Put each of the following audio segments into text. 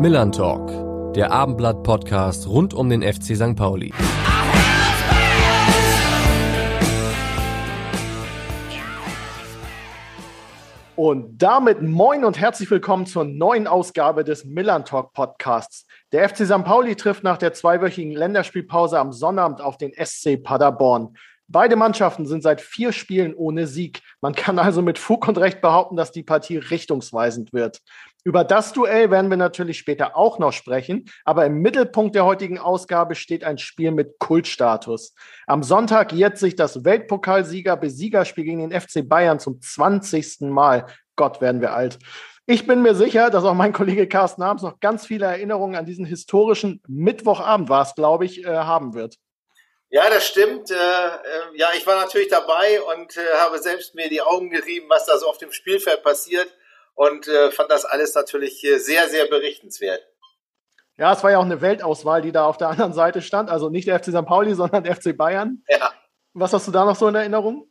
Millern Talk, der Abendblatt-Podcast rund um den FC St. Pauli. Und damit moin und herzlich willkommen zur neuen Ausgabe des Millern Talk Podcasts. Der FC St. Pauli trifft nach der zweiwöchigen Länderspielpause am Sonnabend auf den SC Paderborn. Beide Mannschaften sind seit vier Spielen ohne Sieg. Man kann also mit Fug und Recht behaupten, dass die Partie richtungsweisend wird. Über das Duell werden wir natürlich später auch noch sprechen, aber im Mittelpunkt der heutigen Ausgabe steht ein Spiel mit Kultstatus. Am Sonntag jährt sich das Weltpokalsieger-Besiegerspiel gegen den FC Bayern zum 20. Mal. Gott, werden wir alt. Ich bin mir sicher, dass auch mein Kollege Carsten Abends noch ganz viele Erinnerungen an diesen historischen Mittwochabend war es, glaube ich, äh, haben wird. Ja, das stimmt. Äh, äh, ja, ich war natürlich dabei und äh, habe selbst mir die Augen gerieben, was da so auf dem Spielfeld passiert und äh, fand das alles natürlich sehr, sehr berichtenswert. Ja, es war ja auch eine Weltauswahl, die da auf der anderen Seite stand. Also nicht der FC St. Pauli, sondern der FC Bayern. Ja. Was hast du da noch so in Erinnerung?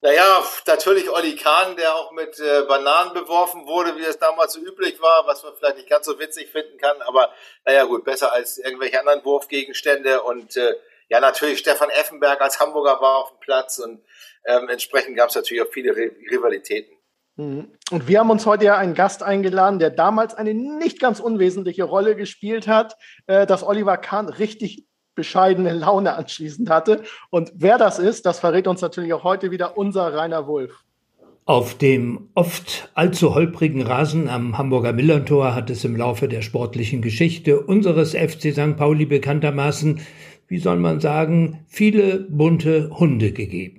Naja, natürlich Olli Kahn, der auch mit äh, Bananen beworfen wurde, wie das damals so üblich war, was man vielleicht nicht ganz so witzig finden kann, aber naja gut, besser als irgendwelche anderen Wurfgegenstände und äh, ja, natürlich Stefan Effenberg als Hamburger war auf dem Platz und ähm, entsprechend gab es natürlich auch viele Rivalitäten. Mhm. Und wir haben uns heute ja einen Gast eingeladen, der damals eine nicht ganz unwesentliche Rolle gespielt hat, äh, dass Oliver Kahn richtig bescheidene Laune anschließend hatte. Und wer das ist, das verrät uns natürlich auch heute wieder unser Rainer Wulff. Auf dem oft allzu holprigen Rasen am Hamburger Millerntor hat es im Laufe der sportlichen Geschichte unseres FC St. Pauli bekanntermaßen wie soll man sagen, viele bunte Hunde gegeben.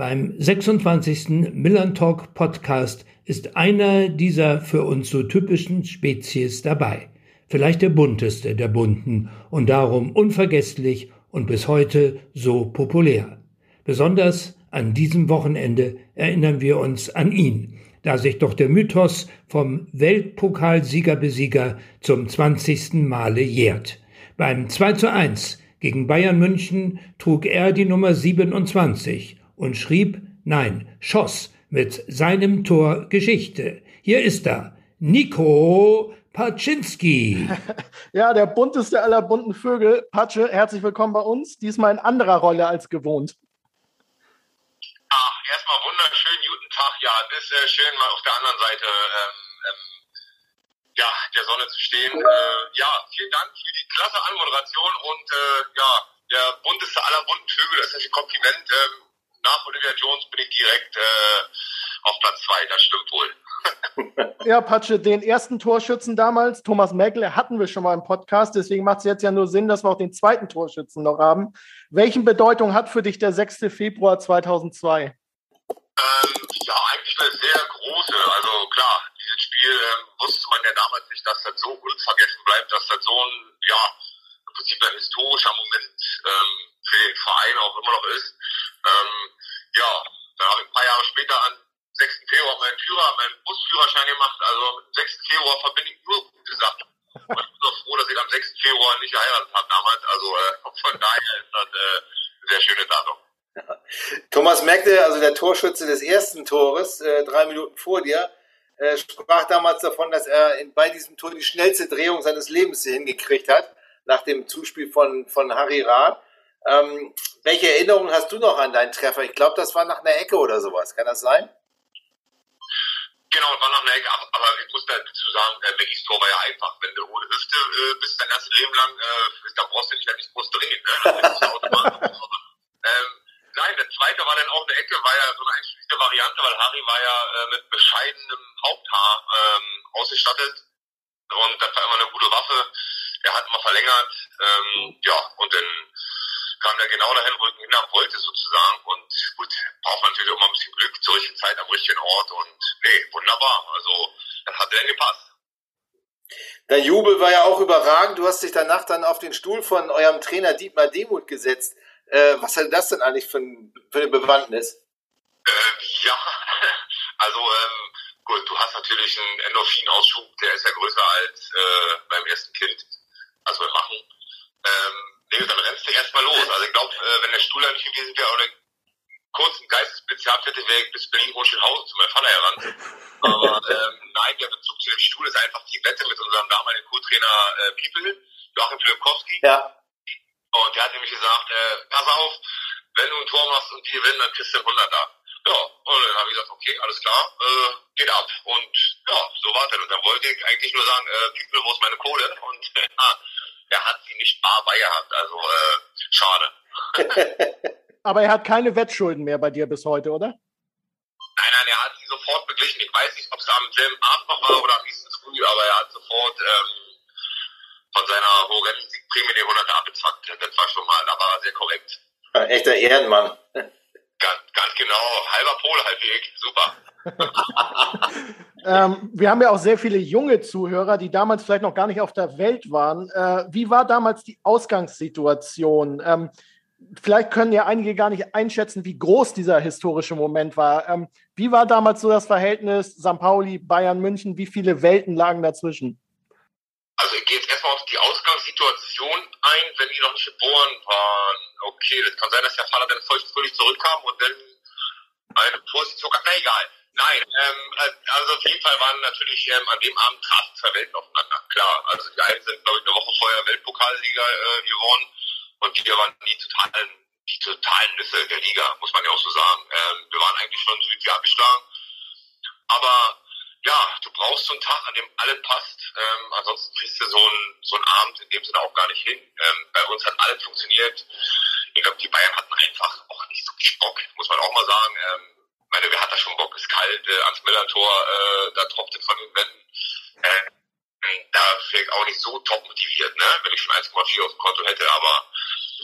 Beim 26. Millern Talk Podcast ist einer dieser für uns so typischen Spezies dabei. Vielleicht der bunteste der bunten und darum unvergesslich und bis heute so populär. Besonders an diesem Wochenende erinnern wir uns an ihn, da sich doch der Mythos vom Weltpokalsiegerbesieger zum 20. Male jährt. Beim 2 zu 1 gegen Bayern München trug er die Nummer 27 und schrieb, nein, schoss mit seinem Tor Geschichte. Hier ist er, Nico Paczynski. Ja, der bunteste aller bunten Vögel. Patsche, herzlich willkommen bei uns. Diesmal in anderer Rolle als gewohnt. Ach, erstmal wunderschön, guten Tag. Ja, es ist äh, schön, mal auf der anderen Seite ähm, ähm, ja, der Sonne zu stehen. Äh, ja, vielen Dank für die klasse Anmoderation und äh, ja, der bunteste aller bunten Vögel, das ist ein Kompliment. Ähm, nach Olivia Jones bin ich direkt äh, auf Platz zwei, das stimmt wohl. ja, Patsche, den ersten Torschützen damals, Thomas Meckle, hatten wir schon mal im Podcast, deswegen macht es jetzt ja nur Sinn, dass wir auch den zweiten Torschützen noch haben. Welchen Bedeutung hat für dich der 6. Februar 2002? Ähm, ja, eigentlich eine sehr große. Also klar, dieses Spiel ähm, wusste man ja damals nicht, dass das so unvergessen bleibt, dass das so ein, ja, im Prinzip ein historischer Moment ähm, für den Verein auch immer noch ist. Ähm, ja, dann habe ich ein paar Jahre später an 6. Februar meinen Führer, meinen Busführerschein gemacht. Also mit dem 6. Februar verbinde ich nur gute Sachen. Und ich bin auch froh, dass ich am 6. Februar nicht geheiratet habe damals. Also äh, von daher ist das äh, ein sehr schönes Datum. Thomas merkte, also der Torschütze des ersten Tores, äh, drei Minuten vor dir, äh, sprach damals davon, dass er in, bei diesem Tor die schnellste Drehung seines Lebens hingekriegt hat, nach dem Zuspiel von, von Harry Rath. Ähm, welche Erinnerungen hast du noch an deinen Treffer? Ich glaube, das war nach einer Ecke oder sowas. Kann das sein? Genau, war nach einer Ecke, aber, aber ich muss dazu sagen, äh, Beckys Tor war ja einfach. Wenn du ohne Hüfte äh, bist dein ganzes Leben lang, äh, da brauchst du nicht, nicht groß drehen. Ne? ähm, Nein, der zweite war dann auch eine Ecke, war ja so eine einschließende Variante, weil Harry war ja äh, mit bescheidenem Haupthaar ähm, ausgestattet und das war immer eine gute Waffe. Er hat immer verlängert, ähm, ja, und dann kam er genau dahin, wo ich hinhaben wollte sozusagen und gut, braucht man natürlich auch mal ein bisschen Glück zur richtigen Zeit am richtigen Ort und nee, wunderbar, also das hat dann gepasst. Dein Jubel war ja auch überragend. Du hast dich danach dann auf den Stuhl von eurem Trainer Dietmar Demuth gesetzt. Äh, was hat das denn eigentlich für, ein, für eine Bewandtnis? Ähm, ja, also ähm, gut, du hast natürlich einen Endorphinausschub, der ist ja größer als äh, beim ersten Kind, also beim Machen. Ähm, nee, dann rennst du erstmal los. Also ich glaube, äh, wenn der Stuhl nicht gewesen wäre oder einen kurzen Geistesblitz Spezialplätte wäre ich bis Berlin-Hochschulhausen zu meinem Vater heran. Aber ähm, nein, der Bezug zu dem Stuhl ist einfach die Wette mit unserem damaligen Co-Trainer äh, People, Joachim Filipkowski. Ja. Und der hat nämlich gesagt, äh, pass auf, wenn du ein Tor machst und die gewinnen, dann kriegst du ein 100 da. Ja, und dann habe ich gesagt, okay, alles klar, äh, geht ab. Und ja, so war das. Und dann wollte ich eigentlich nur sagen, äh, People, wo ist meine Kohle? Und äh, er hat sie nicht bar bei gehabt. Also äh, schade. Aber er hat keine Wettschulden mehr bei dir bis heute, oder? Nein, nein, er hat sie sofort beglichen. Ich weiß nicht, ob es am selben Abend noch war oder am nächsten früh, aber er hat sofort ähm, von seiner horrenden Siegprämie die 100 abgezwackt. Das war schon mal, da war er sehr korrekt. Ein echter Ehrenmann. Ganz, ganz genau. Halber Pol, halb ich. Super. Ähm, wir haben ja auch sehr viele junge Zuhörer, die damals vielleicht noch gar nicht auf der Welt waren. Äh, wie war damals die Ausgangssituation? Ähm, vielleicht können ja einige gar nicht einschätzen, wie groß dieser historische Moment war. Ähm, wie war damals so das Verhältnis St. Pauli, Bayern, München? Wie viele Welten lagen dazwischen? Also ich gehe jetzt erstmal auf die Ausgangssituation ein, wenn die noch nicht geboren waren. Okay, das kann sein, dass der Vater dann völlig zurückkam und dann eine Position, na egal. Nein, ähm, also auf jeden Fall waren natürlich ähm, an dem Abend trafen zwei Welten aufeinander. Klar, also die einen sind, glaube ich, eine Woche vorher Weltpokalsieger äh, geworden und wir waren die totalen, die totalen Nüsse der Liga, muss man ja auch so sagen. Ähm, wir waren eigentlich schon Südjahr abgeschlagen. Aber ja, du brauchst so einen Tag, an dem alles passt. Ähm, ansonsten kriegst du so einen, so einen Abend in dem Sinne auch gar nicht hin. Ähm, bei uns hat alles funktioniert. Ich glaube, die Bayern hatten einfach auch nicht so Bock, muss man auch mal sagen. Ähm, meine, wer hat da schon Bock? Ist kalt, äh, ans Millantor, äh, da tropft es von den Wänden. Äh, da vielleicht auch nicht so top motiviert, ne? wenn ich schon 1,4 auf dem Konto hätte. Aber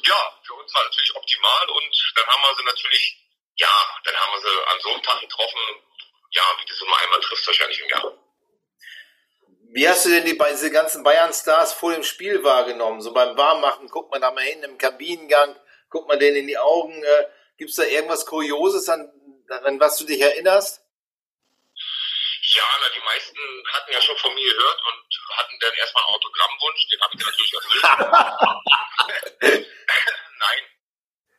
ja, für uns war natürlich optimal und dann haben wir sie natürlich, ja, dann haben wir sie an so einem Tag getroffen, ja, wie du so nur einmal triffst wahrscheinlich im Jahr. Wie hast du denn die, diese ganzen Bayern-Stars vor dem Spiel wahrgenommen? So beim Warmmachen, guckt man da mal hin im Kabinengang, guckt man denen in die Augen. Äh, Gibt es da irgendwas Kurioses, an, an was du dich erinnerst? Ja, na, die meisten hatten ja schon von mir gehört und hatten dann erstmal einen Autogrammwunsch, den habe ich natürlich erfüllt. Nein.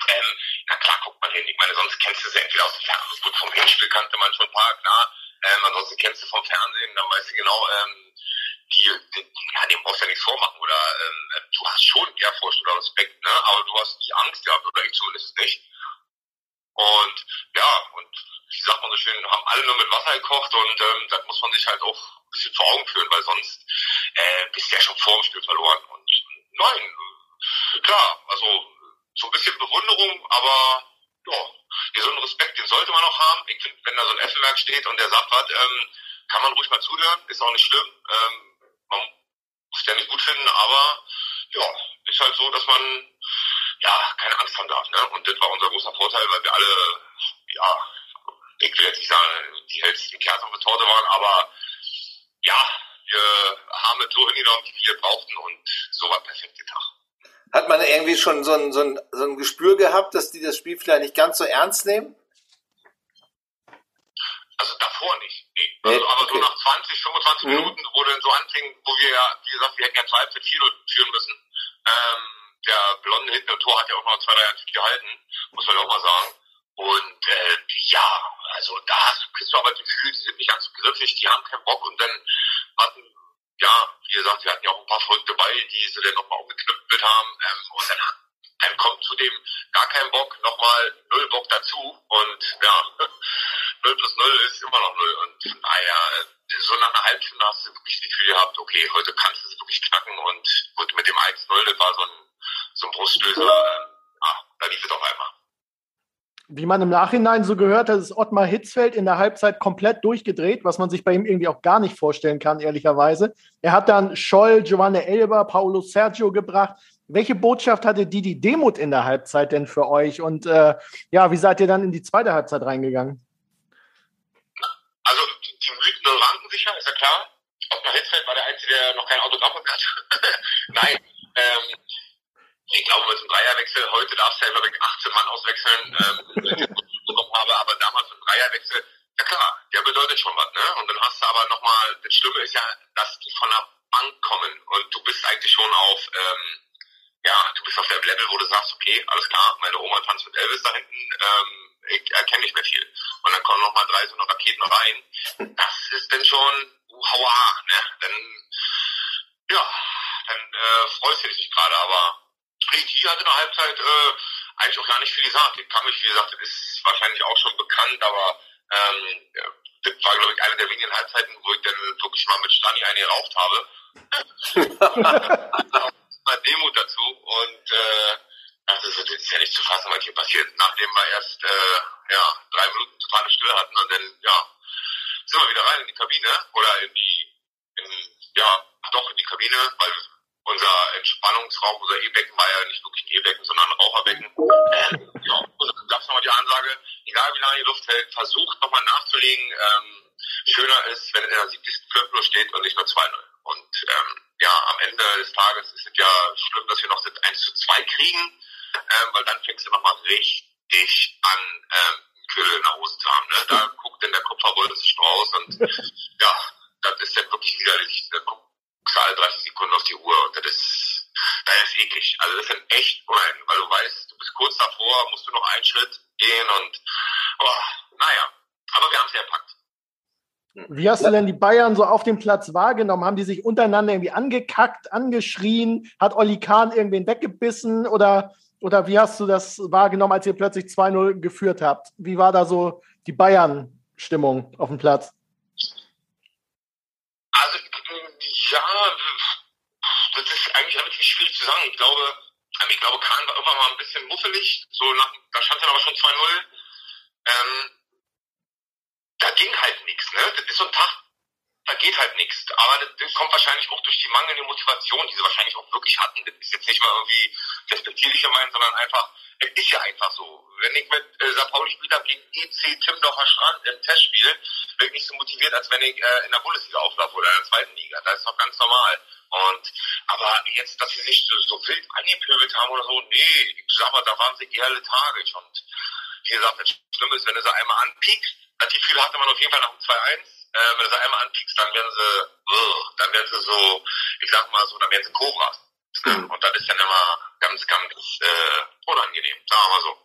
Ähm, na klar, guckt man hin. Ich meine, sonst kennst du sie entweder aus dem Fernsehen. Gut, vom Hinspiel kannte man schon ein paar, klar. Ähm, ansonsten kennst du vom Fernsehen, dann weißt du genau, ähm, die, die, ja, dem brauchst du ja nichts vormachen. Oder ähm, du hast schon Ehrfurcht oder Respekt, ne? aber du hast die Angst gehabt, oder ich zumindest nicht. Und ja, und wie sagt man so schön, haben alle nur mit Wasser gekocht und ähm, das muss man sich halt auch ein bisschen vor Augen führen, weil sonst äh, bist du ja schon vor dem Spiel verloren. Und nein, klar, also so ein bisschen Bewunderung, aber ja, gesunden Respekt, den sollte man auch haben. Ich finde, wenn da so ein Effenberg steht und der sagt was, ähm, kann man ruhig mal zuhören, ist auch nicht schlimm. Ähm, man muss ja nicht gut finden, aber ja, ist halt so, dass man ja keine Angst haben darf. Ne? Und das war unser großer Vorteil, weil wir alle, ja, ich will jetzt nicht sagen, die hellsten Kerzen auf der Torte waren, aber ja, wir haben es so hingenommen, wie wir brauchten und so war perfekt Tag. Hat man irgendwie schon so ein, so, ein, so ein Gespür gehabt, dass die das Spiel vielleicht nicht ganz so ernst nehmen? Also davor nicht. Nee. Also, nee? aber okay. so nach 20, 25 mhm. Minuten, wo dann so anfing, wo wir ja, wie gesagt, wir hätten ja 2 für 4 führen müssen. Ähm, der Blonde hinten im Tor hat ja auch noch zwei, drei Jahre gehalten, muss man ja auch mal sagen. Und äh, ja, also da hast du, kriegst du aber das Gefühl, die sind nicht ganz so griffig, die haben keinen Bock. Und dann hatten, ja, wie gesagt, wir hatten ja auch ein paar Verrückte bei, die sie dann nochmal aufgeknüpft haben. Ähm, und dann, dann kommt zudem gar kein Bock, nochmal null Bock dazu. Und ja, 0 plus 0 ist immer noch 0 und von daher, so nach einer halben Stunde hast du wirklich das Gefühl gehabt, okay, heute kannst du es wirklich knacken. Und gut, mit dem 1-0, das war so ein, so ein Bruststößer, äh, ah, da lief es auf einmal. Wie man im Nachhinein so gehört hat, ist Ottmar Hitzfeld in der Halbzeit komplett durchgedreht, was man sich bei ihm irgendwie auch gar nicht vorstellen kann, ehrlicherweise. Er hat dann Scholl, Giovanni Elber, Paulo Sergio gebracht. Welche Botschaft hatte Didi Demuth in der Halbzeit denn für euch? Und äh, ja, wie seid ihr dann in die zweite Halbzeit reingegangen? Also die Mythen ranken sich ja, ist ja klar. Ottmar Hitzfeld war der Einzige, der noch kein Autogramm hat. Nein, ähm, ich glaube, mit dem Dreierwechsel, heute darfst du ja, glaube ich, 18 Mann auswechseln, ähm, bekommen habe, aber damals mit dem Dreierwechsel, ja klar, der bedeutet schon was, ne? Und dann hast du aber nochmal, das Schlimme ist ja, dass die von der Bank kommen und du bist eigentlich schon auf, ähm, ja, du bist auf dem Level, wo du sagst, okay, alles klar, meine Oma tanzt mit Elvis da hinten, ähm, ich erkenne nicht mehr viel. Und dann kommen noch mal drei so eine Raketen rein. Das ist dann schon hauer, ne? Dann, ja, dann äh, freust du dich nicht gerade, aber die hatte in der Halbzeit äh, eigentlich auch gar nicht viel gesagt. Ich kann mich, wie gesagt, das ist wahrscheinlich auch schon bekannt, aber ähm, das war, glaube ich, eine der wenigen Halbzeiten, wo ich dann wirklich mal mit Stani eine geraucht habe. mal Demut dazu und äh, also das ist ja nicht zu fassen, was hier passiert. Nachdem wir erst äh, ja, drei Minuten totale Stille hatten und dann ja, sind wir wieder rein in die Kabine oder in die, in, ja, doch in die Kabine, weil unser Entspannungsraum, unser E-Becken war ja nicht wirklich ein E-Becken, sondern ein Raucherbecken. Ähm, ja, und dann gab es nochmal die Ansage, egal wie lange die Luft hält, versucht nochmal nachzulegen. Ähm, schöner ist, wenn in der 70. Klöppel steht und nicht nur 2-0. Und ähm, ja, am Ende des Tages ist es ja schlimm, dass wir noch das 1 zu 2 kriegen, ähm, weil dann fängst du nochmal richtig an, ähm, Kühl in der Hose zu haben. Ne? Da guckt denn der Kupferwolle sich raus und ja, das ist dann wirklich widerlich. Da guckst alle 30 Sekunden auf die Uhr und das ist, das ist eklig. Also das ist dann echt unheimlich, weil du weißt, du bist kurz davor, musst du noch einen Schritt gehen und oh, naja, aber wir haben es ja gepackt. Wie hast du denn die Bayern so auf dem Platz wahrgenommen? Haben die sich untereinander irgendwie angekackt, angeschrien? Hat Olli Kahn irgendwen weggebissen? Oder, oder wie hast du das wahrgenommen, als ihr plötzlich 2-0 geführt habt? Wie war da so die Bayern-Stimmung auf dem Platz? Also, ja, das ist eigentlich relativ schwierig zu sagen. Ich glaube, ich glaube, Kahn war irgendwann mal ein bisschen muffelig. So nach, da stand dann aber schon 2-0. Ähm, da ging halt nichts, ne? Das ist so ein Tag, da geht halt nichts. Aber das, das, kommt wahrscheinlich auch durch die mangelnde Motivation, die sie wahrscheinlich auch wirklich hatten. Das ist jetzt nicht mal irgendwie respektierlich gemeint, sondern einfach, es ist ja einfach so. Wenn ich mit äh, St. Pauli spiele gegen EC Timdocher Strand im Testspiel, bin ich nicht so motiviert, als wenn ich äh, in der Bundesliga auflaufe oder in der zweiten Liga. Das ist doch ganz normal. Und aber jetzt, dass sie sich so, so wild angepöbelt haben oder so, nee, ich sag mal, da waren sie eher lethargisch. Und wie gesagt, das Schlimme ist, wenn du sie einmal anpiekst, das Gefühl hatte man auf jeden Fall nach dem 2-1. Äh, wenn du sie einmal anpiekst, dann werden sie, uh, dann werden sie so, ich sag mal so, dann werden sie Cobras. Mhm. Und das ist dann immer ganz, ganz äh, unangenehm, sagen wir mal so.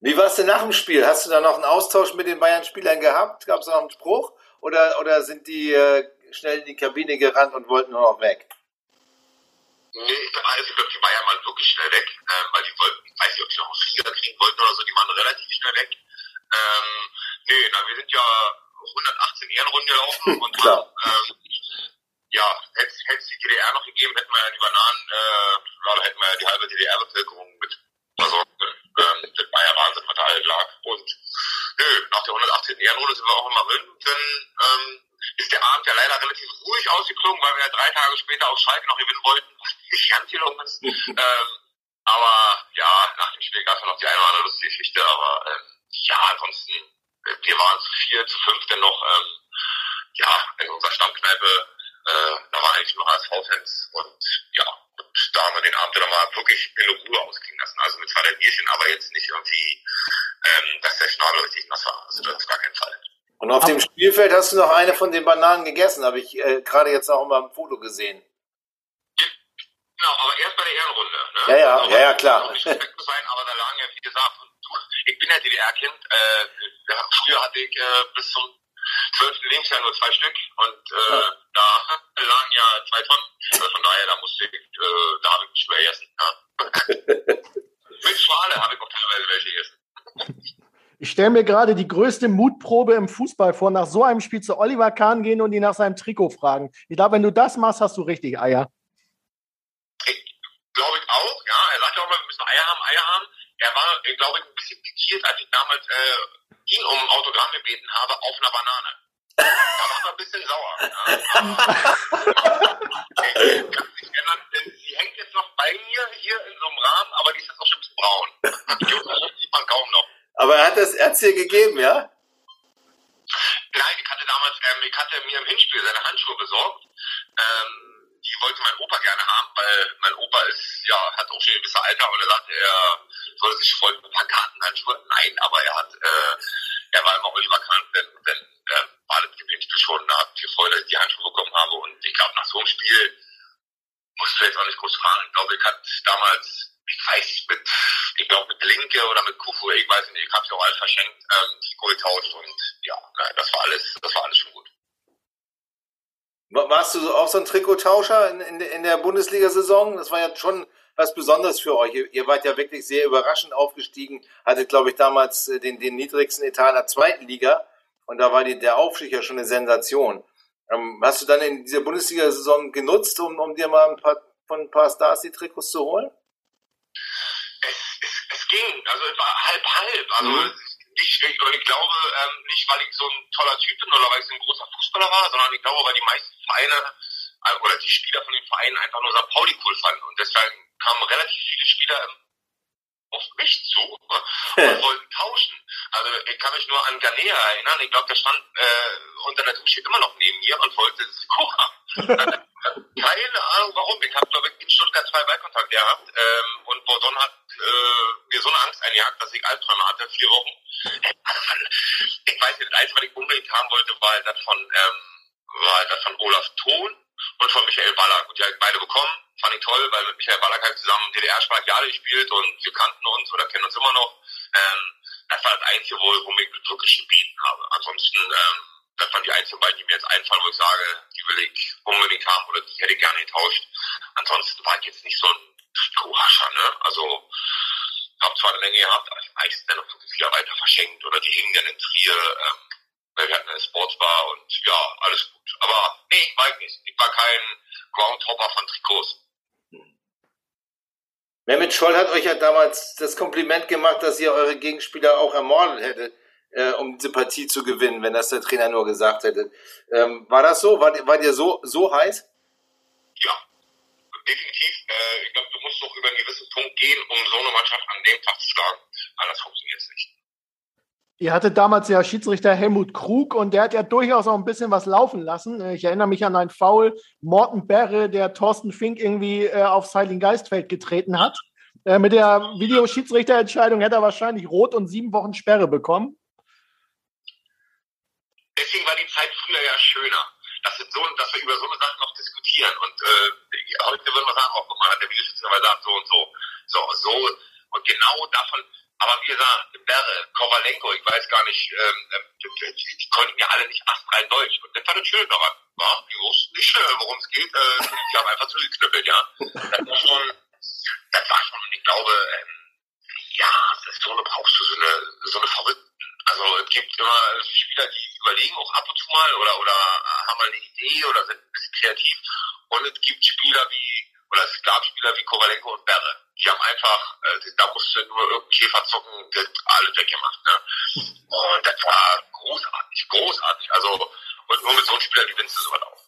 Wie war es denn nach dem Spiel? Hast du da noch einen Austausch mit den Bayern-Spielern gehabt? Gab es noch einen Spruch? Oder, oder sind die äh, schnell in die Kabine gerannt und wollten nur noch weg? Nee, also ich glaube, die Bayern waren wirklich schnell weg, äh, weil die wollten, weiß nicht, ob die noch einen Flieger kriegen wollten oder so, die waren relativ schnell weg. Ähm, nee, na, wir sind ja 118 Ehrenrunden gelaufen und haben, ähm, ja, hätte es die DDR noch gegeben, hätten wir ja die Bananen, äh, da hätten wir ja die halbe DDR-Bevölkerung mit versorgt. Ähm, das war ja Wahnsinn, was da halt lag. Und nö, nach der 118. Ehrenrunde sind wir auch immer drin. Dann ähm, ist der Abend ja leider relativ ruhig ausgeklungen, weil wir ja drei Tage später auf Schalke noch gewinnen wollten, was nicht ganz gelungen ist. ähm, aber ja, nach dem Spiel gab es ja noch die eine oder andere lustige Geschichte, aber ähm, ja, ansonsten, äh, wir waren zu vier, zu fünf denn noch, ähm, ja, in unserer Stammkneipe, äh, da waren eigentlich nur HSV-Fans und ja, und da haben wir den Abend dann mal wirklich in Ruhe ausklingen lassen. Also mit zwei der Bierchen, aber jetzt nicht irgendwie, ähm, dass der Schnabel richtig nass war. Also das ist gar kein Fall. Und auf dem Spielfeld hast du noch eine von den Bananen gegessen, habe ich äh, gerade jetzt auch mal im Foto gesehen. Genau, aber erst bei der Ehrenrunde. Ne? Ja, ja, also, ja, ja, klar. Nicht sein, aber da lagen ja, wie gesagt, ich bin ja DDR-Kind. Äh, früher hatte ich äh, bis zum zwölften Lebensjahr nur zwei Stück und äh, ja. da lagen ja zwei Tonnen. Also von daher, da musste ich, äh, da habe ich mich überessen. Ja. Mit Schwale habe ich auch teilweise welche gegessen. Ich stelle mir gerade die größte Mutprobe im Fußball vor, nach so einem Spiel zu Oliver Kahn gehen und ihn nach seinem Trikot fragen. Ich glaube, wenn du das machst, hast du richtig Eier. Glaube ich auch, ja. Er sagt ja auch mal, wir müssen Eier haben, Eier haben. Er war, glaube ich, ein bisschen pikiert, als ich damals äh, ihn um Autogramm gebeten habe auf einer Banane. Da war er ein bisschen sauer. Ja. kann sich ändern, denn sie hängt jetzt noch bei mir hier in so einem Rahmen, aber die ist jetzt auch schon ein bisschen braun. Die sieht man kaum noch. Aber er hat es er dir gegeben, ja? Nein, ich hatte damals, ähm, ich hatte mir im Hinspiel seine Handschuhe besorgt. Ähm, die wollte mein Opa gerne haben, weil mein Opa ist, ja, hat auch schon ein gewisses Alter und er sagte, er soll sich voll ein paar Kartenhandschuhe. Nein, aber er hat, äh, er war immer Oliver Kahn, denn, denn äh, war das Gewinnspiel schon, da hat viel Freude, dass ich die Handschuhe bekommen habe und ich glaube, nach so einem Spiel musst du jetzt auch nicht groß fragen. Ich glaube, ich hatte damals, ich weiß nicht, mit, ich glaube mit Linke oder mit Kufu, ich weiß nicht, ich habe es auch alles verschenkt, ähm, Trikot getauscht und ja, das war alles, das war alles schon gut. Warst du auch so ein Trikottauscher in, in, in der Bundesliga-Saison? Das war ja schon was Besonderes für euch. Ihr, ihr wart ja wirklich sehr überraschend aufgestiegen, hattet, glaube ich, damals äh, den, den niedrigsten Etat in der zweiten Liga und da war die, der Aufstieg ja schon eine Sensation. Ähm, hast du dann in dieser Bundesliga-Saison genutzt, um, um dir mal ein paar, von ein paar Stars die Trikots zu holen? Es, es, es ging, also es war halb halb. Also mhm. ich, ich, ich glaube ähm, nicht, weil ich so ein toller Typ bin oder weil ich so ein großer Fußballer war, sondern ich glaube, weil die meisten Vereine äh, oder die Spieler von den Vereinen einfach nur St. Pauli cool fanden. Und deswegen kamen relativ viele Spieler auf mich zu und wollten tauschen. Also ich kann mich nur an Ganea erinnern. Ich glaube, der stand äh, unter der Dusche immer noch neben mir und wollte Trikot haben. Keine Ahnung warum. Ich habe, glaube ich, in Stuttgart zwei Ballkontakt gehabt ähm, und Bordon hat äh, mir so eine Angst eingejagt, dass ich Albträume hatte, vier Wochen. Ich weiß nicht, das Einzige, was ich unbedingt haben wollte, war halt das von, ähm, war halt das von Olaf Thon und von Michael Ballack. Und die habe beide bekommen. Fand ich toll, weil mit Michael Ballack halt zusammen DDR-Sprachjahre gespielt und wir kannten uns oder kennen uns immer noch. Ähm, das war das Einzige, wo, wo ich wirklich gebeten habe. Ansonsten, ähm, das waren die einzigen beiden, die mir jetzt einfallen, wo ich sage, die will ich unbedingt haben oder die hätte ich gerne getauscht. Ansonsten war ich jetzt nicht so ein Trikothascher, ne? Also, habe zwar eine Menge gehabt, aber die meisten dann noch wirklich wieder weiter verschenkt oder die hingen dann in Trier, ähm, weil wir hatten eine Sportsbar und ja, alles gut. Aber nee, ich weiß nicht. Ich war kein Groundhopper von Trikots. Mehmet Scholl hat euch ja damals das Kompliment gemacht, dass ihr eure Gegenspieler auch ermordet hättet, äh, um diese Partie zu gewinnen, wenn das der Trainer nur gesagt hätte. Ähm, war das so? War, war ihr so, so heiß? Ja, definitiv. Äh, ich glaube, du musst doch über einen gewissen Punkt gehen, um so eine Mannschaft an dem Tag zu schlagen. Anders funktioniert es nicht. Ihr hattet damals ja Schiedsrichter Helmut Krug und der hat ja durchaus auch ein bisschen was laufen lassen. Ich erinnere mich an einen Foul, Morten Berre, der Thorsten Fink irgendwie äh, aufs Heiligen Geistfeld getreten hat. Äh, mit der Videoschiedsrichterentscheidung hätte er wahrscheinlich rot und sieben Wochen Sperre bekommen. Deswegen war die Zeit früher ja schöner, dass wir, so, dass wir über so eine Sache noch diskutieren. Und äh, heute würden wir sagen, oh, guck hat der Videoschiedsrichter gesagt, so und so. So, so. Und genau davon aber wie gesagt, Berre, Kovalenko, ich weiß gar nicht, ähm, ähm, die, die, konnten ja alle nicht astrein Deutsch. Und das war das Schöne daran. Ja? Die wussten nicht, äh, worum es geht. Äh, die haben einfach zugeknüppelt, ja. Das war schon, das war schon, ich glaube, ähm, ja, so eine, brauchst du so eine, so eine Verrückten. Also es gibt immer Spieler, die überlegen auch ab und zu mal oder, oder haben mal eine Idee oder sind ein bisschen kreativ. Und es gibt Spieler wie oder es gab Spieler wie Kovalenko und Berre. Die haben einfach, äh, da musste nur irgendein Käfer zocken, das alles weggemacht. Ne? Und das war großartig, großartig. Also, und nur mit so einem Spieler gewinnst du sowas auch.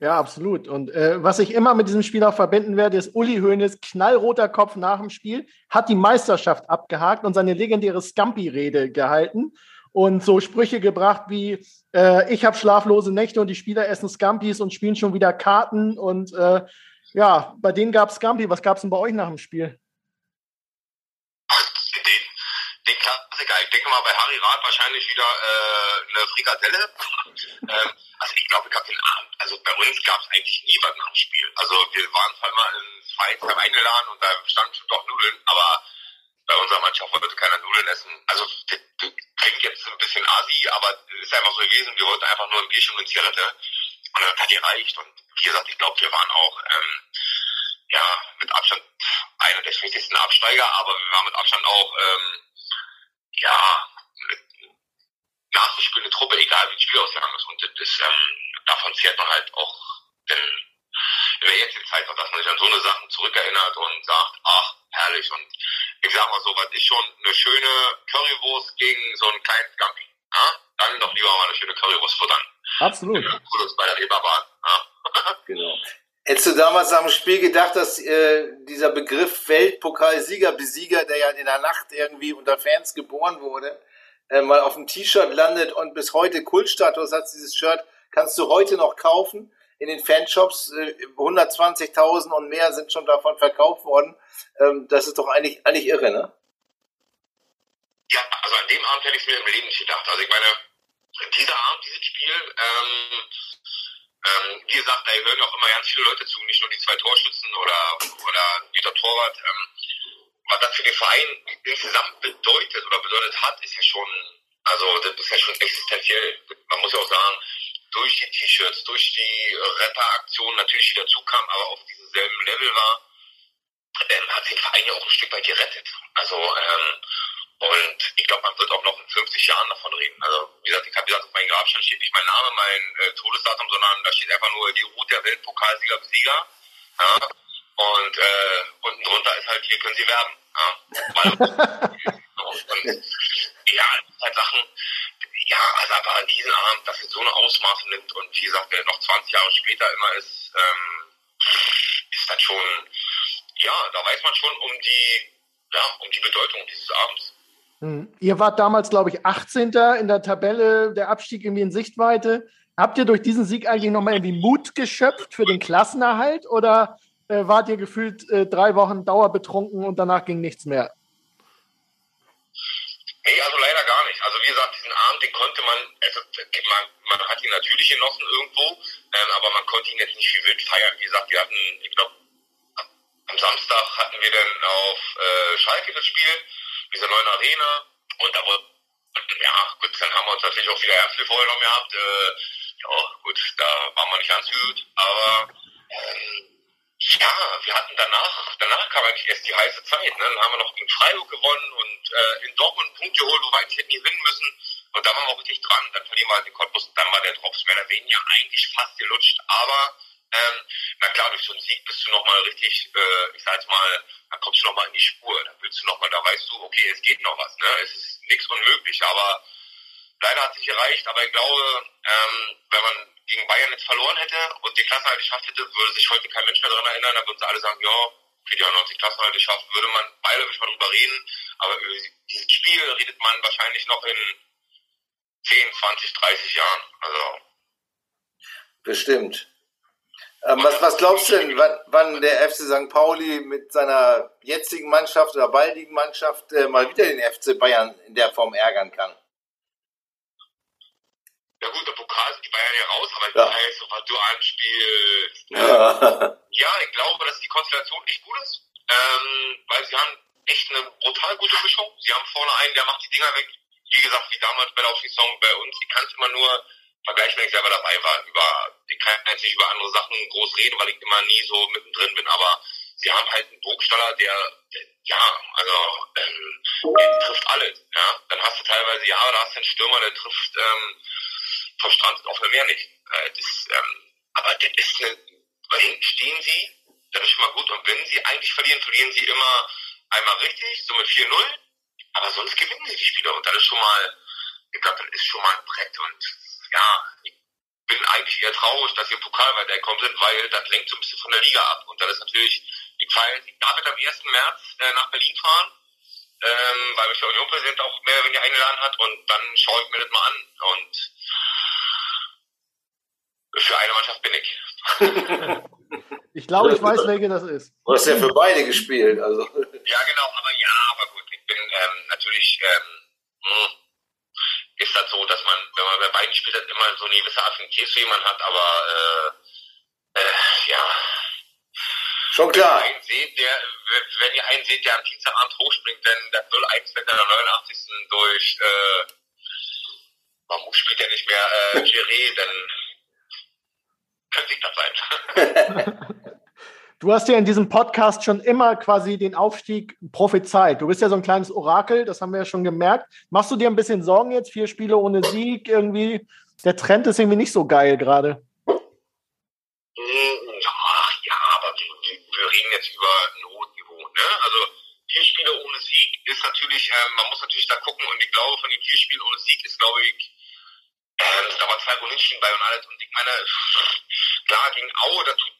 Ja, absolut. Und äh, was ich immer mit diesem Spieler verbinden werde, ist Uli Hoeneß, knallroter Kopf nach dem Spiel, hat die Meisterschaft abgehakt und seine legendäre Scampi-Rede gehalten und so Sprüche gebracht wie äh, ich habe schlaflose Nächte und die Spieler essen Scampis und spielen schon wieder Karten und äh, ja, bei denen gab es Scampi. Was gab es denn bei euch nach dem Spiel? Den, den Klassiker. Ich denke mal bei Harry Rath wahrscheinlich wieder äh, eine Frikadelle. ähm, also ich glaube, habe den Abend, also bei uns gab es eigentlich nie was nach dem Spiel. Also wir waren zwar mal ins Vereinsheim eingeladen und da standen schon doch Nudeln, aber bei unserer Mannschaft wollte keiner Nudeln essen. Also klingt jetzt ein bisschen asi, aber ist einfach so gewesen, wir wollten einfach nur ein Bierchen und Zigarette. Und das hat gereicht. Und wie gesagt, ich glaube, wir waren auch ähm, ja mit Abstand einer der schwächsten Absteiger, aber wir waren mit Abstand auch ähm, ja nachzuspielende Truppe, egal wie das Spiel ausgegangen ist. Und das ähm, davon zehrt man halt auch denn in der jetzigen Zeit noch, dass man sich an so eine Sachen zurückerinnert und sagt, ach, herrlich. Und ich sag mal so, was ist schon eine schöne Currywurst gegen so einen kleinen Scampi. Ja? Dann doch lieber mal eine schöne Currywurst futtern. Absolut. Bei der Reeperbahn. Ja. genau. Hättest du damals am Spiel gedacht, dass äh, dieser Begriff Weltpokalsieger, Besieger, der ja in der Nacht irgendwie unter Fans geboren wurde, äh, mal auf dem T-Shirt landet und bis heute Kultstatus hat dieses Shirt, kannst du heute noch kaufen. In den Fanshops äh, 120.000 und mehr sind schon davon verkauft worden. Ähm, das ist doch eigentlich, eigentlich irre, ne? Ja, also an dem Abend hätte ich mir im Leben nicht gedacht. Also ich meine, dieser Abend, dieses Spiel, ähm, Ähm, wie gesagt, da hören auch immer ganz viele Leute zu, nicht nur die zwei Torschützen oder, oder Dieter Torwart. Ähm, was das für den Verein insgesamt bedeutet oder bedeutet hat, ist ja schon, also das ist ja schon existenziell. Man muss ja auch sagen, durch die T-Shirts, durch die Rapper-Aktion natürlich wieder zukam, aber auf diesem selben Level war, ähm, hat den Verein ja auch ein Stück weit gerettet. Also ähm, und ich glaube, man wird auch noch in 50 Jahren davon reden. Also, wie gesagt, ich habe gesagt, auf meinem Grabstein steht nicht mein Name, mein äh, Todesdatum, sondern da steht einfach nur die Route der Weltpokalsieger Sieger. Ja? Und äh, unten drunter ist halt, hier können Sie werben. Ja, und, ja halt Sachen, ja, also aber diesen Abend, dass es so eine Ausmaße nimmt und wie gesagt, der noch 20 Jahre später immer ist, ähm, ist das schon, ja, da weiß man schon um die, ja, um die Bedeutung dieses Abends. Hm. Ihr wart damals, glaube ich, 18. in der Tabelle, der Abstieg irgendwie in Sichtweite. Habt ihr durch diesen Sieg eigentlich nochmal irgendwie Mut geschöpft für den Klassenerhalt oder äh, wart ihr gefühlt äh, drei Wochen dauerbetrunken und danach ging nichts mehr? Nee, also leider gar nicht. Also wie gesagt, diesen Abend, den konnte man, also man, man hat ihn natürlich genossen irgendwo, ähm, aber man konnte ihn jetzt nicht wie wild feiern. Wie gesagt, wir hatten, ich glaube, am Samstag hatten wir dann auf äh, Schalke das Spiel dieser neuen Arena. Und da wurde, ja, gut, dann haben wir uns natürlich auch wieder Ärzte vorgenommen gehabt. Äh, ja, gut, da waren wir nicht ganz gut, aber ähm, ja, wir hatten danach, danach kam eigentlich erst die heiße Zeit. Ne? Dann haben wir noch gegen Freiburg gewonnen und äh, in Dortmund einen Punkt geholt, wo wir eigentlich hätten gewinnen müssen. Und da waren wir auch richtig dran. Dann verlieren wir halt den Cottbus. Dann war der Drops mehr oder weniger eigentlich fast gelutscht. Aber ähm, na klar, durch so einen Sieg bist du nochmal richtig, äh, ich sag jetzt mal, da kommst du nochmal in die Spur. Da willst du nochmal, da weißt du, okay, es geht noch was. Ne? Es ist nichts unmöglich, aber leider hat es nicht gereicht. Aber ich glaube, ähm, wenn man gegen Bayern jetzt verloren hätte und die Klasse halt geschafft hätte, würde sich heute kein Mensch mehr daran erinnern. Da würden sie alle sagen, ja, für die 90 Klassen halt geschafft, würde man beiläufig mal drüber reden. Aber über dieses Spiel redet man wahrscheinlich noch in 10, 20, 30 Jahren. Also. Bestimmt. Ähm, was, was glaubst du denn, wann, wann, der FC St. Pauli mit seiner jetzigen Mannschaft oder baldigen Mannschaft äh, mal wieder den FC Bayern in der Form ärgern kann? Ja gut, der Pokal sind die Bayern ja raus, aber ja. das heißt, was du anspielst. Ja. ja, ich glaube, dass die Konstellation echt gut ist, ähm, weil sie haben echt eine brutal gute Mischung. Sie haben vorne einen, der macht die Dinger weg. Wie gesagt, wie damals bei der Aufstiegssaison bei uns. Ich kann es immer nur vergleichen, wenn ich selber dabei war. Über, ich kann jetzt nicht über andere Sachen groß reden, weil ich immer nie so mittendrin bin, aber sie haben halt einen Burgstaller, der, der ja, also ähm, der trifft alles. Ja? Dann hast du teilweise, ja, da hast du einen Stürmer, der trifft ähm, vom Strand auf dem Meer nicht. Äh, das, ähm, aber das ist eine, weil hinten stehen sie, das ist schon mal gut. Und wenn sie eigentlich verlieren, verlieren sie immer einmal richtig, so mit 4-0. Aber sonst gewinnen sie die Spiele. Und das ist schon mal, ich glaube, das ist schon mal ein Brett. Und ja, ich bin eigentlich eher traurig, dass wir Pokal weitergekommen sind, weil das lenkt so ein bisschen von der Liga ab. Und das ist natürlich, ich fahre ich darf jetzt am 1. März äh, nach Berlin fahren, ähm, weil mich der Unionpräsident auch mehr oder weniger eingeladen hat und dann schaue ich mir das mal an. Und für eine Mannschaft bin ich. ich glaube, ich weiß, welche das ist. Du hast ja für beide gespielt. Also. Ja, genau, aber ja, aber gut, ich bin ähm, natürlich, ähm, hm, ist das so, dass man, wenn man bei beiden spielt, hat, immer so eine gewisse Affinität zu jemandem hat, aber äh, äh, ja. Schon klar. Wenn ihr einen seht, der, wenn ihr einen seht, der am Dienstagabend hochspringt, denn der 0-1 in der 89. durch äh, warum spielt er nicht mehr äh, Giré, dann könnte ich das sein. Du hast ja in diesem Podcast schon immer quasi den Aufstieg prophezeit. Du bist ja so ein kleines Orakel, das haben wir ja schon gemerkt. Machst du dir ein bisschen Sorgen jetzt? Vier Spiele ohne Sieg irgendwie. Der Trend ist irgendwie nicht so geil gerade. Hm, ach ja, aber wir, reden jetzt über Notniveau. Ne? Also vier Spiele ohne Sieg ist natürlich, äh, man muss natürlich da gucken und ich glaube, von den vier Spielen ohne Sieg ist, glaube ich, ähm, da war zwei Unentschieden bei und alles. Und ich meine, klar, gegen Aue, das tut ein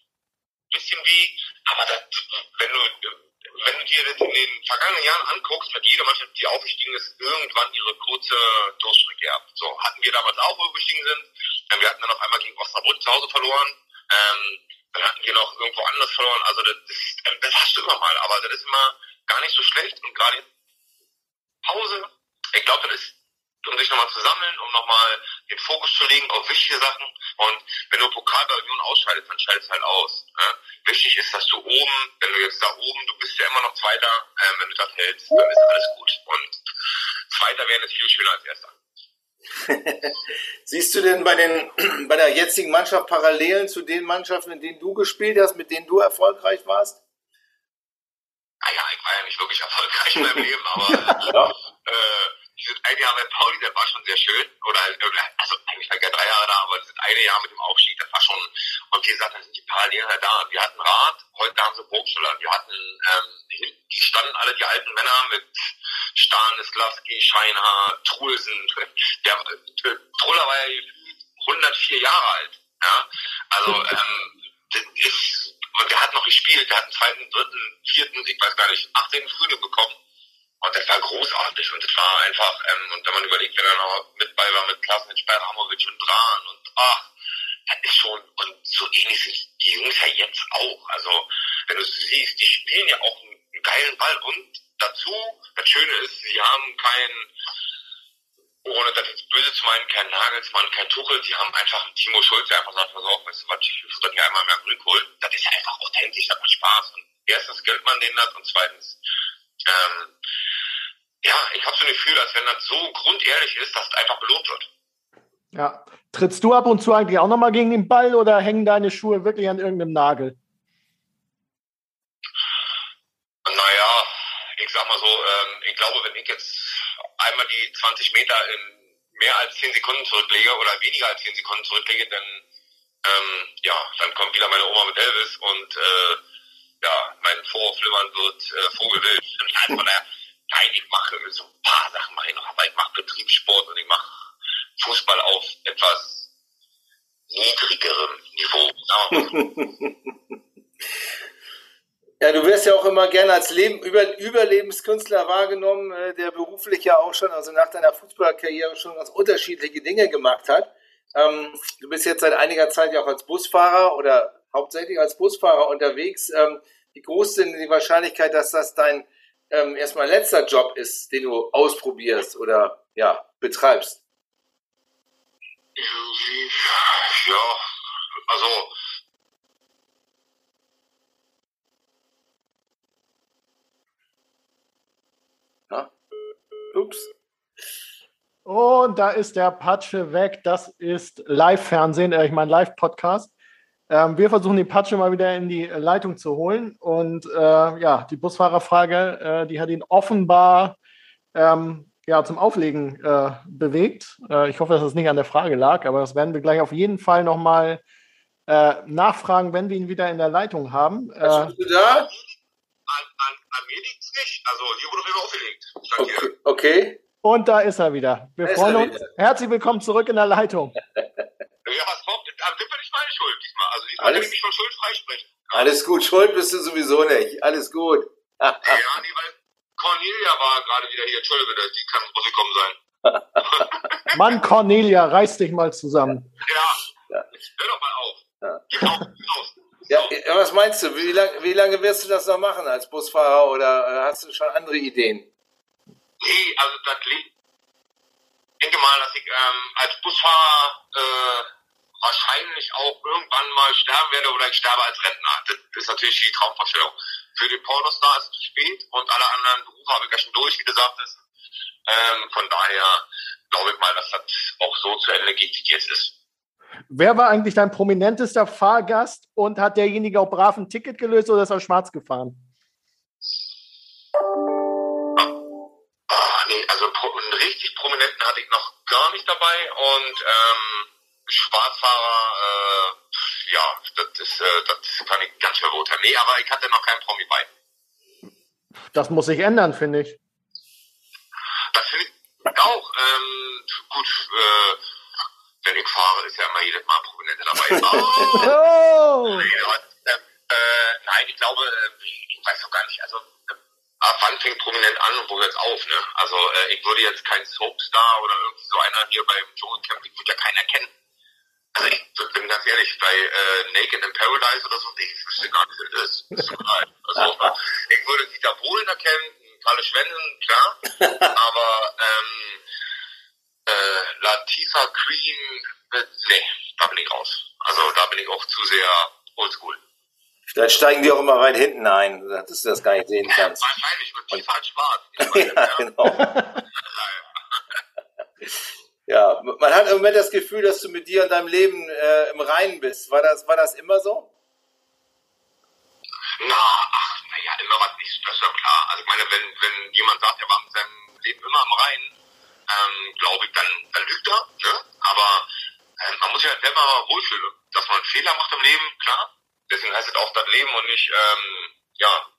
bisschen weh, aber das, wenn du, wenn du dir das in den vergangenen Jahren anguckst, hat jede Mannschaft, die aufgestiegen ist, irgendwann ihre kurze Durchstrecke gehabt. So, hatten wir damals auch, wo wir aufgestiegen sind. Wir hatten dann auf einmal gegen Osnabrück zu Hause verloren. Ähm, dann hatten wir noch irgendwo anders verloren. Also das, das, das hast du immer mal, aber das ist immer gar nicht so schlecht. Und gerade Pause, ich glaube, das ist um sich nochmal zu sammeln, um nochmal den Fokus zu legen auf wichtige Sachen. Und wenn du Pokal bei Union ausscheidest, dann scheidest halt aus. Ne? Wichtig ist, dass du oben, wenn du jetzt da oben, du bist ja immer noch Zweiter, äh, wenn du das hältst, dann ist alles gut. Und Zweiter wäre es viel schöner als Erster. Siehst du denn bei, den, bei der jetzigen Mannschaft Parallelen zu den Mannschaften, in denen du gespielt hast, mit denen du erfolgreich warst? Naja, ah ich war ja nicht wirklich erfolgreich in meinem Leben, aber ja. äh, dieses eine Jahr bei Pauli, das war schon sehr schön. Oder also eigentlich war ich ja drei Jahre da, aber das eine Jahr mit dem Aufstieg, das war schon, und wie gesagt, da sind die Parallelen halt da. Wir hatten Rad, heute haben sie Burgstaller. Wir hatten, ähm, die standen alle die alten Männer mit Stanislavski, Scheinhaar, Trulsen. Der, der Truller war ja 104 Jahre alt. Ja? Also, ähm, das ist, und der hat noch gespielt, der hat einen zweiten, dritten, vierten, ich weiß gar nicht, 18 Frühling bekommen. Und das war großartig und das war einfach, ähm, und wenn man überlegt, wer da noch mit bei war mit Klassen mit Sperramovic und Dran und ach, das ist schon, und so ähnlich sind die Jungs ja jetzt auch. Also, wenn du siehst, die spielen ja auch einen, geilen Ball und dazu, das Schöne ist, sie haben keinen, ohne das jetzt böse zu meinen, kein Nagelsmann, kein Tuchel, die haben einfach einen Timo Schulz, der einfach sagt, pass auf, weißt du was, ich dann hier einmal mehr Glück holen. Das ist einfach authentisch, das macht Spaß. Und erstens gilt man denen das und zweitens, ähm, ja, ich habe so ein Gefühl, als wenn das so grundehrlich ist, dass es einfach belohnt wird. Ja. Trittst du ab und zu eigentlich auch nochmal gegen den Ball oder hängen deine Schuhe wirklich an irgendeinem Nagel? Naja, ich sag mal so, ähm, ich glaube, wenn ich jetzt einmal die 20 Meter in mehr als 10 Sekunden zurücklege oder weniger als 10 Sekunden zurücklege, dann, ähm, ja, dann kommt wieder meine Oma mit Elvis und äh, ja, mein Vorflimmern wird äh, Vogelwild. Also von daher, nein, ich mache so ein paar Sachen mache ich noch, aber ich mache Betriebssport und ich mache Fußball auf etwas niedrigerem Niveau. Ja, du wirst ja auch immer gerne als Leben, über, Überlebenskünstler wahrgenommen, äh, der beruflich ja auch schon, also nach deiner Fußballerkarriere schon ganz unterschiedliche Dinge gemacht hat. Ähm, du bist jetzt seit einiger Zeit ja auch als Busfahrer oder hauptsächlich als Busfahrer unterwegs. Ähm, wie groß ist denn die Wahrscheinlichkeit, dass das dein ähm, erstmal letzter Job ist, den du ausprobierst oder ja, betreibst? Ja, also Ups. Und da ist der Patsche weg. Das ist Live-Fernsehen, äh, ich meine Live-Podcast. Ähm, wir versuchen die Patsche mal wieder in die Leitung zu holen. Und äh, ja, die Busfahrerfrage, äh, die hat ihn offenbar ähm, ja, zum Auflegen äh, bewegt. Äh, ich hoffe, dass es nicht an der Frage lag, aber das werden wir gleich auf jeden Fall nochmal äh, nachfragen, wenn wir ihn wieder in der Leitung haben. Äh, bist du da? An, an, an mir liegt es nicht. Also hier wurde immer aufgelegt. Okay. okay. Und da ist er wieder. Wir freuen uns. Wieder. Herzlich willkommen zurück in der Leitung. Ja, was kommt? Das wird nicht meine Schuld diesmal. Also diesmal kann ich mich von Schuld freisprechen. Alles gut, Schuld bist du sowieso nicht. Alles gut. ja, nee, weil Cornelia war gerade wieder hier. Entschuldige die kann rausgekommen sein. Mann, Cornelia, reiß dich mal zusammen. Ja, ja. hör doch mal auf. Ja. Geh auf, raus. Ja, was meinst du? Wie, lang, wie lange wirst du das noch machen als Busfahrer oder äh, hast du schon andere Ideen? Nee, also das liegt. Ich denke mal, dass ich ähm, als Busfahrer äh, wahrscheinlich auch irgendwann mal sterben werde oder ich sterbe als Rentner. Das ist natürlich die Traumvorstellung. Für den Pornostar ist es zu spät und alle anderen Berufe habe ich ja schon durch, wie du sagtest. Ähm, von daher glaube ich mal, dass das auch so zu Ende geht, wie es jetzt ist. Wer war eigentlich dein prominentester Fahrgast und hat derjenige auch brav ein Ticket gelöst oder ist er schwarz gefahren? Ach, nee, also einen richtig prominenten hatte ich noch gar nicht dabei und ähm, Schwarzfahrer, äh, ja, das, ist, äh, das kann ich ganz schwer beurteilen. Nee, aber ich hatte noch keinen Promi bei. Das muss sich ändern, finde ich. Das finde ich auch. Ähm, gut, äh, wenn ich fahre, ist ja immer jedes Mal Prominente dabei. Oh! oh. äh, äh, nein, ich glaube, äh, ich weiß doch gar nicht, also äh, ab wann fängt prominent an und wo hört es auf, ne? Also äh, ich würde jetzt kein Soapstar oder irgendwie so einer hier beim Dschungelcamp, ich würde ja keinen erkennen. Bin ganz ehrlich, bei äh, Naked in Paradise oder so, ich wüsste gar nicht, wer das ist. Das ist also, ich würde Dieter Bohlen erkennen, Kalle Schwensen, klar, aber ähm, äh, Latifa Queen, äh, nee, da bin ich raus. Also da bin ich auch zu sehr oldschool. Vielleicht steigen die auch immer weit hinten ein, dass du das gar nicht sehen kannst. Wahrscheinlich, wird Tifa halt schwarz. ja, genau. Ja, man hat im Moment das Gefühl, dass du mit dir und deinem Leben äh, im Reinen bist. War das, war das immer so? Na, ach, naja, immer was nicht, das ist ja klar. Also ich meine, wenn, wenn jemand sagt, er war mit seinem Leben immer im Reinen, ähm, glaube ich, dann, dann lügt er, ne? Aber ähm, man muss sich halt selber wohlfühlen. Dass man Fehler macht im Leben, klar. Deswegen heißt es auch das Leben und nicht, ähm, ja,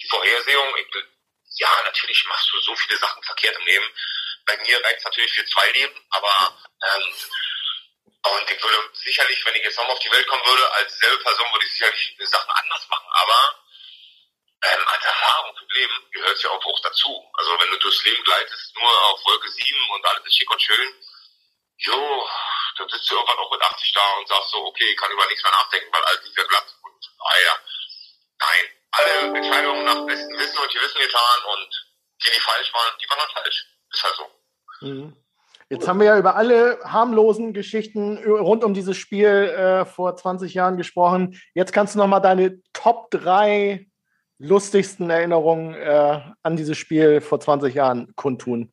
die Vorhersehung. Ich, ja, natürlich machst du so viele Sachen verkehrt im Leben. Bei mir reicht es natürlich für zwei Leben, aber ähm, und ich würde sicherlich, wenn ich jetzt nochmal auf die Welt kommen würde, als selbe Person würde ich sicherlich Sachen anders machen. Aber ähm, als Erfahrung im Leben gehört es ja auch, auch dazu. Also wenn du durchs Leben gleitest, nur auf Wolke 7 und alles ist schick und schön, jo, dann sitzt du irgendwann auch mit 80 da und sagst so, okay, ich kann über nichts mehr nachdenken, weil alles liegt ja glatt. Und ah ja, nein, alle Entscheidungen nach bestem Wissen und Gewissen getan und die, die falsch waren, die waren dann falsch. Ist halt so. Mhm. Jetzt haben wir ja über alle harmlosen Geschichten rund um dieses Spiel äh, vor 20 Jahren gesprochen. Jetzt kannst du noch mal deine Top 3 lustigsten Erinnerungen äh, an dieses Spiel vor 20 Jahren kundtun.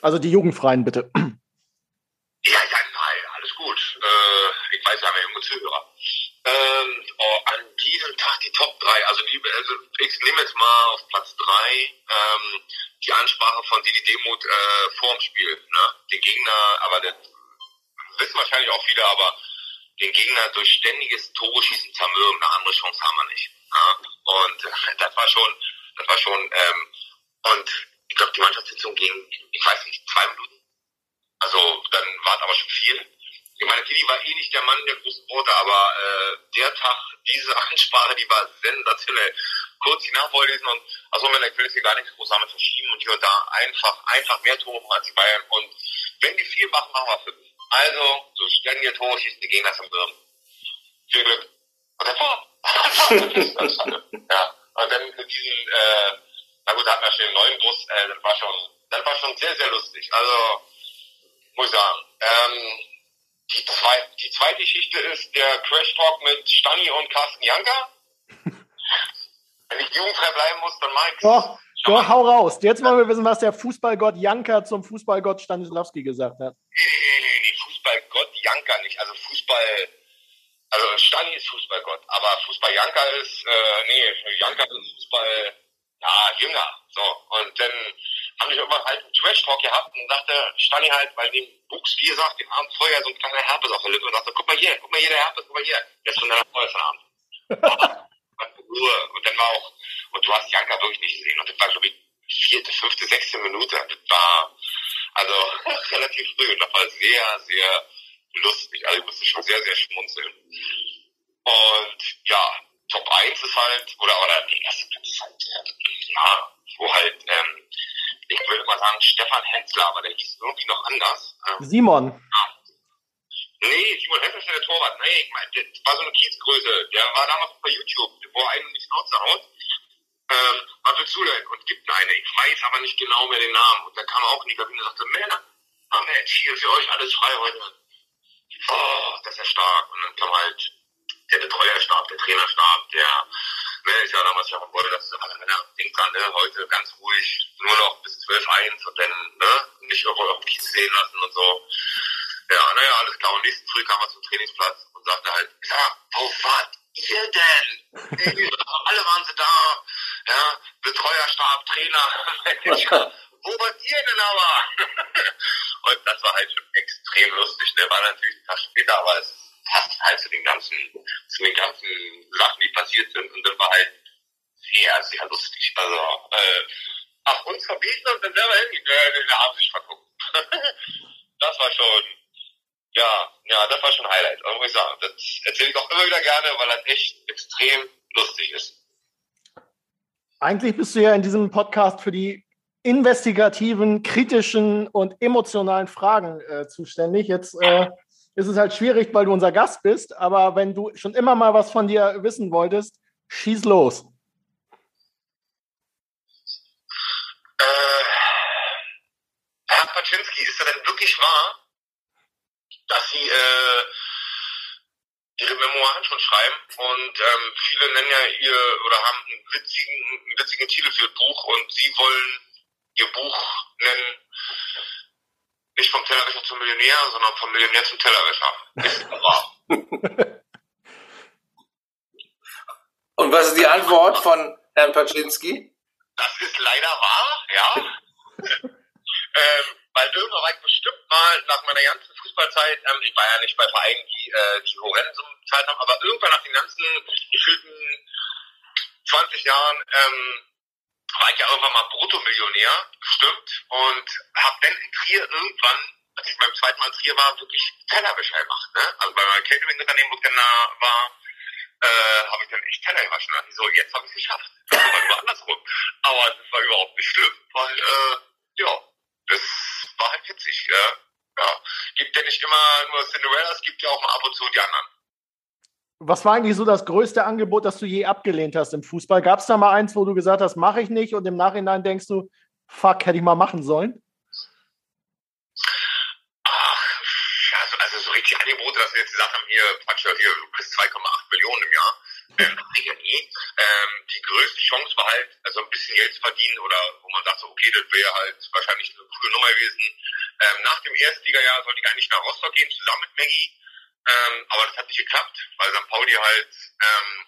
Also die Jugendfreien bitte. Ja, ja, nein, alles gut. Äh, ich weiß, wir haben ja junge Zuhörer. Ähm, oh, an diesem Tag die Top 3, also, die, also ich nehme jetzt mal auf Platz 3 ähm, die Ansprache von Didi Demuth äh, vor dem Spiel. Ne? Den Gegner, aber das wissen wahrscheinlich auch viele, aber den Gegner durch ständiges Tore-Schießen zermürben, eine andere Chance haben wir nicht. Ne? Und das war schon, das war schon, ähm, und ich glaube, die Mannschaftssitzung ging, ich weiß nicht, zwei Minuten. Also dann war es aber schon viel. Ich meine, Didi war eh nicht der Mann der großen Worte, aber äh, der Tag, diese Ansprache, die war sensationell. Kurz die nachvorlesen und also man will jetzt hier gar nichts groß damit verschieben und hier und da einfach, einfach mehr Tore machen als die Bayern. Und wenn die viel machen, machen wir fünf. Also, so ständige Tore schießen die Gegner zum Birnen. Viel Glück. Und das war, ja. Und dann mit diesen, äh, na gut, da hatten wir schon den neuen Bus, äh, das war schon, das war schon sehr, sehr lustig. Also, muss ich sagen. Ähm, die, zwei, die zweite Geschichte ist der Crash Talk mit Stani und Carsten Janka. Wenn ich jugendfrei bleiben muss, dann mach ich's. Doch, doch, hau raus. Jetzt wollen wir wissen, was der Fußballgott Janka zum Fußballgott Stanislawski gesagt hat. Nee, nee, nee, nee, Fußballgott Janka nicht. Also Fußball, also Stani ist Fußballgott, aber Fußball Janka ist, äh, nee, Janka ist Fußball, ja, jünger. So, und dann haben die irgendwann halt einen Trash-Talk gehabt und dachte, Stani halt, weil dem Buchs, wie gesagt, den Abend vorher so ein kleiner Herpes auf der Lippe und dachte, guck mal hier, guck mal hier, der Herpes, guck mal hier. Der ist von deiner vorher Abend. Ruhe. Und dann war auch, und du hast Janka wirklich nicht gesehen. Und das war, glaube ich, vierte, fünfte, sechste Minute. Das war, also, relativ früh. Und das war sehr, sehr lustig. Also, ich musste schon sehr, sehr schmunzeln. Und, ja, Top 1 ist halt, oder, oder, nee, das ist halt, ja, wo halt, ähm, ich würde mal sagen, Stefan Hensler, aber der hieß irgendwie noch anders. Ähm, Simon. Ja. Nee, Simon Hensler ist ja der Torwart. Nee, ich meine, das war so eine Kiezgröße. Der war damals bei YouTube, wo einen in die Schnauze haut. Ähm, was willst du denn? Und gibt eine. Ich weiß aber nicht genau mehr den Namen. Und da kam er auch in die Kabine und sagte, Männer, haben wir jetzt hier für euch alles frei heute. Oh, das ist ja stark. Und dann kam halt der Betreuerstab, der Trainerstab, der ne, ist ja damals von wurde, Männer denkt dran, ne, heute ganz ruhig, nur noch bis 12.1 und dann ne, nicht irgendwo sehen lassen und so. Ja, naja, alles klar. Und nächsten Früh kam er zum Trainingsplatz und sagte halt, ja, wo wart ihr denn? alle waren sie da. Ja, Betreuerstab, Trainer, wo wart ihr denn aber? und das war halt schon extrem lustig. Ne? War natürlich ein Tag später, aber es passt halt zu den ganzen, zu den ganzen Sachen, die passiert sind. Und das war halt sehr, sehr lustig. Also, äh, ach, uns verbieten und dann selber hingegangen, wir haben sich verguckt. das war schon, ja, ja, das war schon Highlight. Aber muss ich sagen, das erzähle ich auch immer wieder gerne, weil das echt extrem lustig ist. Eigentlich bist du ja in diesem Podcast für die investigativen, kritischen und emotionalen Fragen äh, zuständig. Jetzt äh, ist es halt schwierig, weil du unser Gast bist, aber wenn du schon immer mal was von dir wissen wolltest, schieß los. Äh, Herr Paczynski, ist das denn wirklich wahr, dass sie äh, ihre Memoiren schon schreiben und ähm, viele nennen ja ihr oder haben einen witzigen, einen witzigen Titel für ihr Buch und sie wollen ihr Buch nennen nicht vom Tellerwäscher zum Millionär, sondern vom Millionär zum Tellerwäscher. Ist wahr. Und was ist die Antwort von Herrn Paczynski? Das ist leider wahr, ja. ähm, weil irgendwann war ich bestimmt mal nach meiner ganzen Fußballzeit, ähm, ich war ja nicht bei Vereinen, die äh, die Horrensum bezahlt haben, aber irgendwann nach den ganzen gefühlten 20 Jahren ähm, war ich ja irgendwann mal Bruttomillionär, bestimmt, und habe dann in Trier irgendwann, als ich beim zweiten Mal in Trier war, wirklich Tellerwäsche gemacht. Ne? Also bei meinem Catering-Unternehmen, wo ich dann da war, äh, habe ich dann echt Teller gewaschen. Und so, jetzt habe ich es geschafft. Das war nur andersrum. Aber das war überhaupt nicht schlimm, weil, äh, ja, das war halt witzig. Ja. ja. Gibt ja nicht immer nur Cinderella, es gibt ja auch mal ab und zu die anderen. Was war eigentlich so das größte Angebot, das du je abgelehnt hast im Fußball? Gab es da mal eins, wo du gesagt hast, mache ich nicht und im Nachhinein denkst du, fuck, hätte ich mal machen sollen? Ach, also, also so richtig Angebote, dass wir jetzt gesagt haben, hier, Quatsch, hier, du kriegst 2,8 Millionen im Jahr. Ähm, ja nie. Ähm, die größte Chance war halt, also ein bisschen Geld zu verdienen oder wo man sagt, okay, das wäre halt wahrscheinlich eine coole Nummer gewesen. Ähm, nach dem Erstligajahr sollte ich eigentlich nach Rostock gehen, zusammen mit Maggie. Ähm, aber das hat nicht geklappt, weil St. Pauli halt ähm,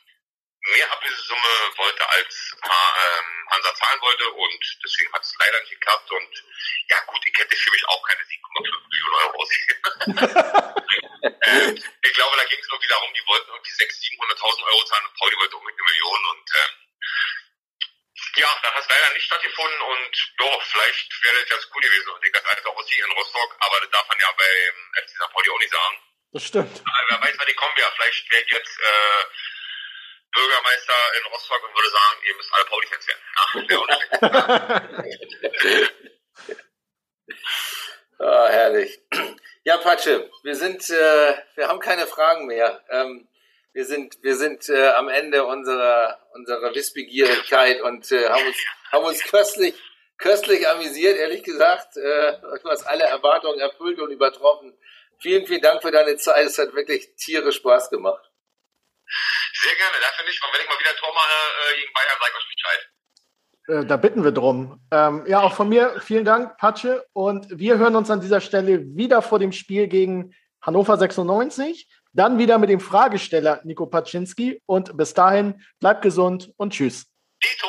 mehr Ablösesumme wollte, als ähm, Hansa zahlen wollte und deswegen hat es leider nicht geklappt und ja gut, ich hätte für mich auch keine 7,5 Millionen Euro ausgegeben. äh, ich glaube, da ging es irgendwie darum, die wollten irgendwie 600.000, 700.000 Euro zahlen und Pauli wollte unbedingt eine Million und ähm, ja, das hat leider nicht stattgefunden und doch, vielleicht wäre das ganz cool gewesen und ich das alte Ossi in Rostock, aber das darf man ja beim FC St. Pauli auch nicht sagen. Das stimmt. Aber wer weiß, wann die kommen ja. Vielleicht wäre jetzt äh, Bürgermeister in Rostock und würde sagen, ihr müsst alle Pauli-Fans werden. Ach, ah, herrlich. Ja, Patsche, wir sind, äh, wir haben keine Fragen mehr. Ähm, wir sind, wir sind äh, am Ende unserer, unserer Wissbegierigkeit und äh, haben uns, haben uns köstlich, köstlich amüsiert, ehrlich gesagt. Äh, du hast alle Erwartungen erfüllt und übertroffen. Vielen, vielen Dank für deine Zeit. Es hat wirklich tierisch Spaß gemacht. Sehr gerne, dafür nicht. Und wenn ich mal wieder ein Tor mache äh, gegen Bayern, sag ich euch Bescheid. Äh, da bitten wir drum. Ähm, ja, auch von mir vielen Dank, Patsche. Und wir hören uns an dieser Stelle wieder vor dem Spiel gegen Hannover 96. Dann wieder mit dem Fragesteller Nico Paczynski. Und bis dahin, bleibt gesund und tschüss. Dito.